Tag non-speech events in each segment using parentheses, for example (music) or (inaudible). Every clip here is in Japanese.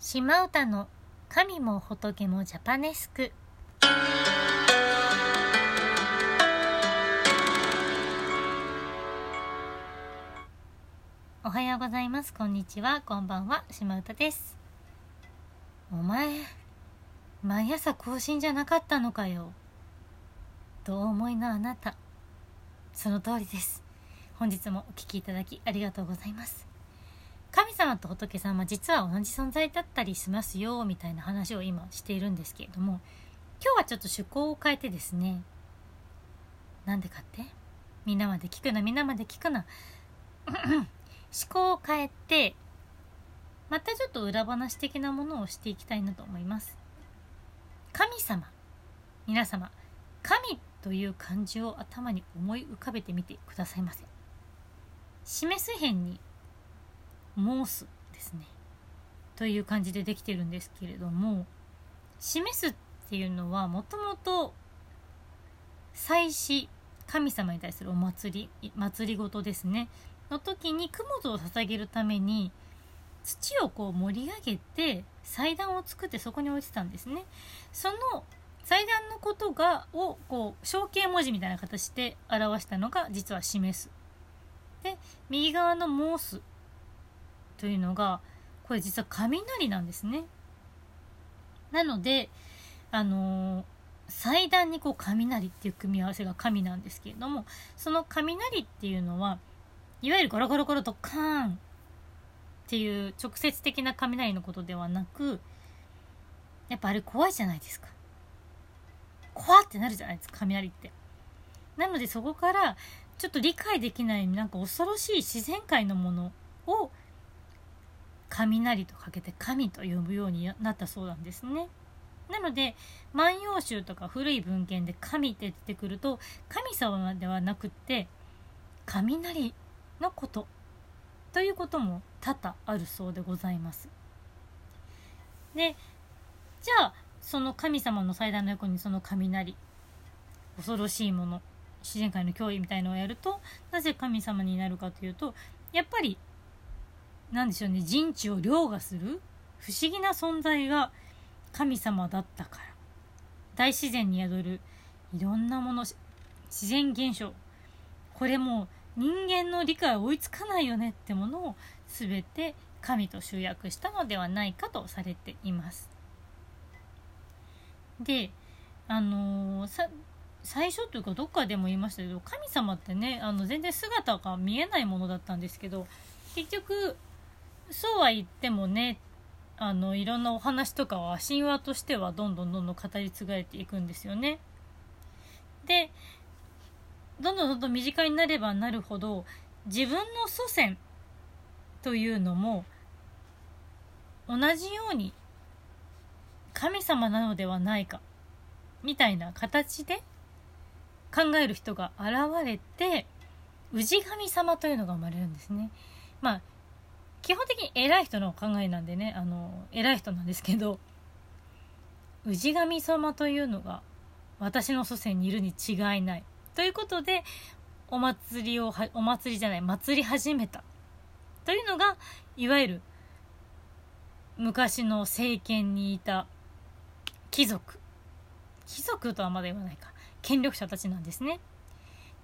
島唄の神も仏もジャパネスク。おはようございます。こんにちは。こんばんは。島唄です。お前毎朝更新じゃなかったのかよ。どう思いのあなた。その通りです。本日もお聴きいただきありがとうございます。様と仏様実は同じ存在だったりしますよみたいな話を今しているんですけれども今日はちょっと趣向を変えてですねなんでかって？みんなまで聞くなみんなまで聞くな。思考 (coughs) を変えてまたちょっと裏話的なものをしていきたいなと思います。神様皆様神という漢字を頭に思い浮かべてみてくださいませ。示す辺に申すですね。という感じでできてるんですけれども示すっていうのはもともと祭祀神様に対するお祭り祭りごとですね。の時に供物を捧げるために土をこう盛り上げて祭壇を作ってそこに置いてたんですね。その祭壇のことがをこう象形文字みたいな形で表したのが実は示す。で右側の申すというのがこれ実は雷なんですね。なのであのー、祭壇にこう雷っていう組み合わせが神なんですけれどもその雷っていうのはいわゆるゴロゴロゴロとカーンっていう直接的な雷のことではなくやっぱあれ怖いじゃないですか。怖ってなるじゃないですか雷って。なのでそこからちょっと理解できないなんか恐ろしい自然界のものを雷とかけて神と呼ぶようになったそうなんですね。なので「万葉集」とか古い文献で「神」って出てくると神様ではなくって雷のことということも多々あるそうでございます。でじゃあその神様の祭壇の横にその雷恐ろしいもの自然界の脅威みたいのをやるとなぜ神様になるかというとやっぱり何でしょうね。人知を凌駕する？不思議な存在が神様だったから。大自然に宿る。いろんなもの。自然現象。これも人間の理解追いつかないよねってものを全て神と集約したのではないかとされています。であのー、最初というかどっかでも言いましたけど神様ってねあの全然姿が見えないものだったんですけど結局そうは言ってもねあのいろんなお話とかは神話としてはどんどんどんどん語り継がれていくんですよね。でどんどんどんどん身近になればなるほど自分の祖先というのも同じように神様なのではないかみたいな形で考える人が現れて氏神様というのが生まれるんですね。まあ基本的に偉い人の考えなんでねあの偉い人なんですけど氏神様というのが私の祖先にいるに違いない。ということでお祭りをお祭りじゃない祭り始めた。というのがいわゆる昔の政権にいた貴族。貴族とはまだ言わないか。権力者たちなんですね。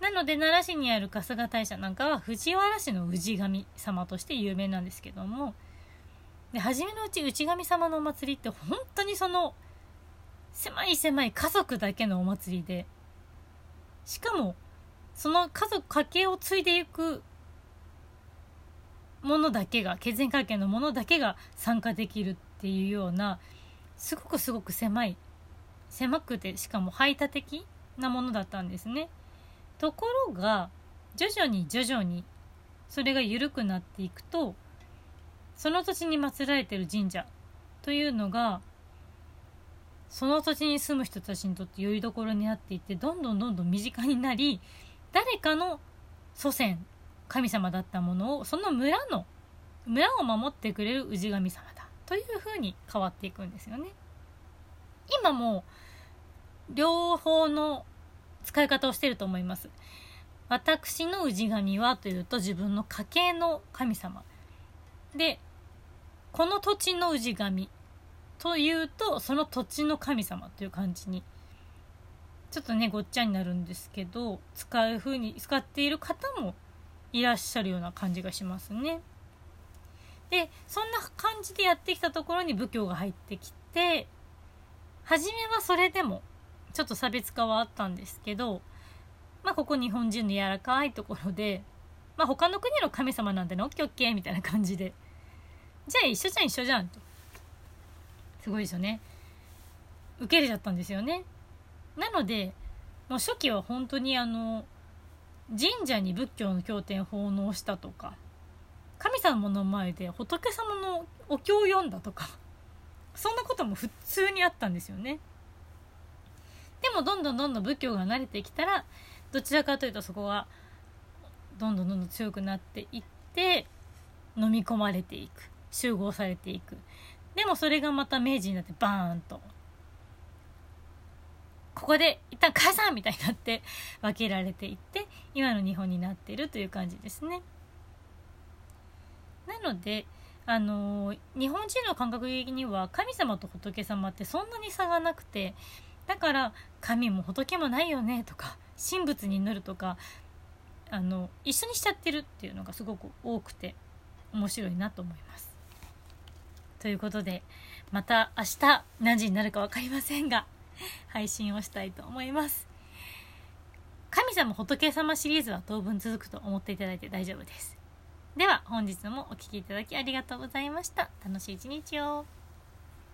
なので奈良市にある春日大社なんかは藤原氏の氏神様として有名なんですけどもで初めのうち氏神様のお祭りって本当にその狭い狭い家族だけのお祭りでしかもその家族家系を継いでいくものだけが血縁関係のものだけが参加できるっていうようなすごくすごく狭い狭くてしかも排他的なものだったんですね。ところが徐々に徐々にそれが緩くなっていくとその土地に祀られてる神社というのがその土地に住む人たちにとってよりどころになっていってどんどんどんどん身近になり誰かの祖先神様だったものをその村の村を守ってくれる氏神様だというふうに変わっていくんですよね。今も両方の使い方をしてると思います。私の氏神はというと自分の家系の神様でこの土地の氏神というとその土地の神様という感じにちょっとねごっちゃになるんですけど使う風に使っている方もいらっしゃるような感じがしますね。でそんな感じでやってきたところに仏教が入ってきて初めはそれでもちょっと差別化はあったんですけどまあここ日本人の柔らかいところでまあ他の国の神様なんてねオッケーオッケーみたいな感じで。じゃあ一緒じゃん一緒じゃんと。すごいですよね。受け入れちゃったんですよね。なのでもう初期は本当にあの神社に仏教の経典奉納したとか神様の前で仏様のお経を読んだとかそんなことも普通にあったんですよね。でもどんどんどんどん仏教が慣れてきたらどちらかというとそこがどんどんどんどん強くなっていって飲み込まれていく。集合されていく。でもそれがまた明治になってバーンと。ここで一旦解散みたいになって分けられていって今の日本になっているという感じですね。なのであの日本人の感覚的には神様と仏様ってそんなに差がなくてだから神も仏もないよねとか神仏に祈るとかあの一緒にしちゃってるっていうのがすごく多くて面白いなと思います。ということでまた明日何時になるか分かりませんが配信をしたいと思います。神様仏様シリーズは当分続くと思っていただいて大丈夫です。では本日もお聴きいただきありがとうございました。楽しい一日を。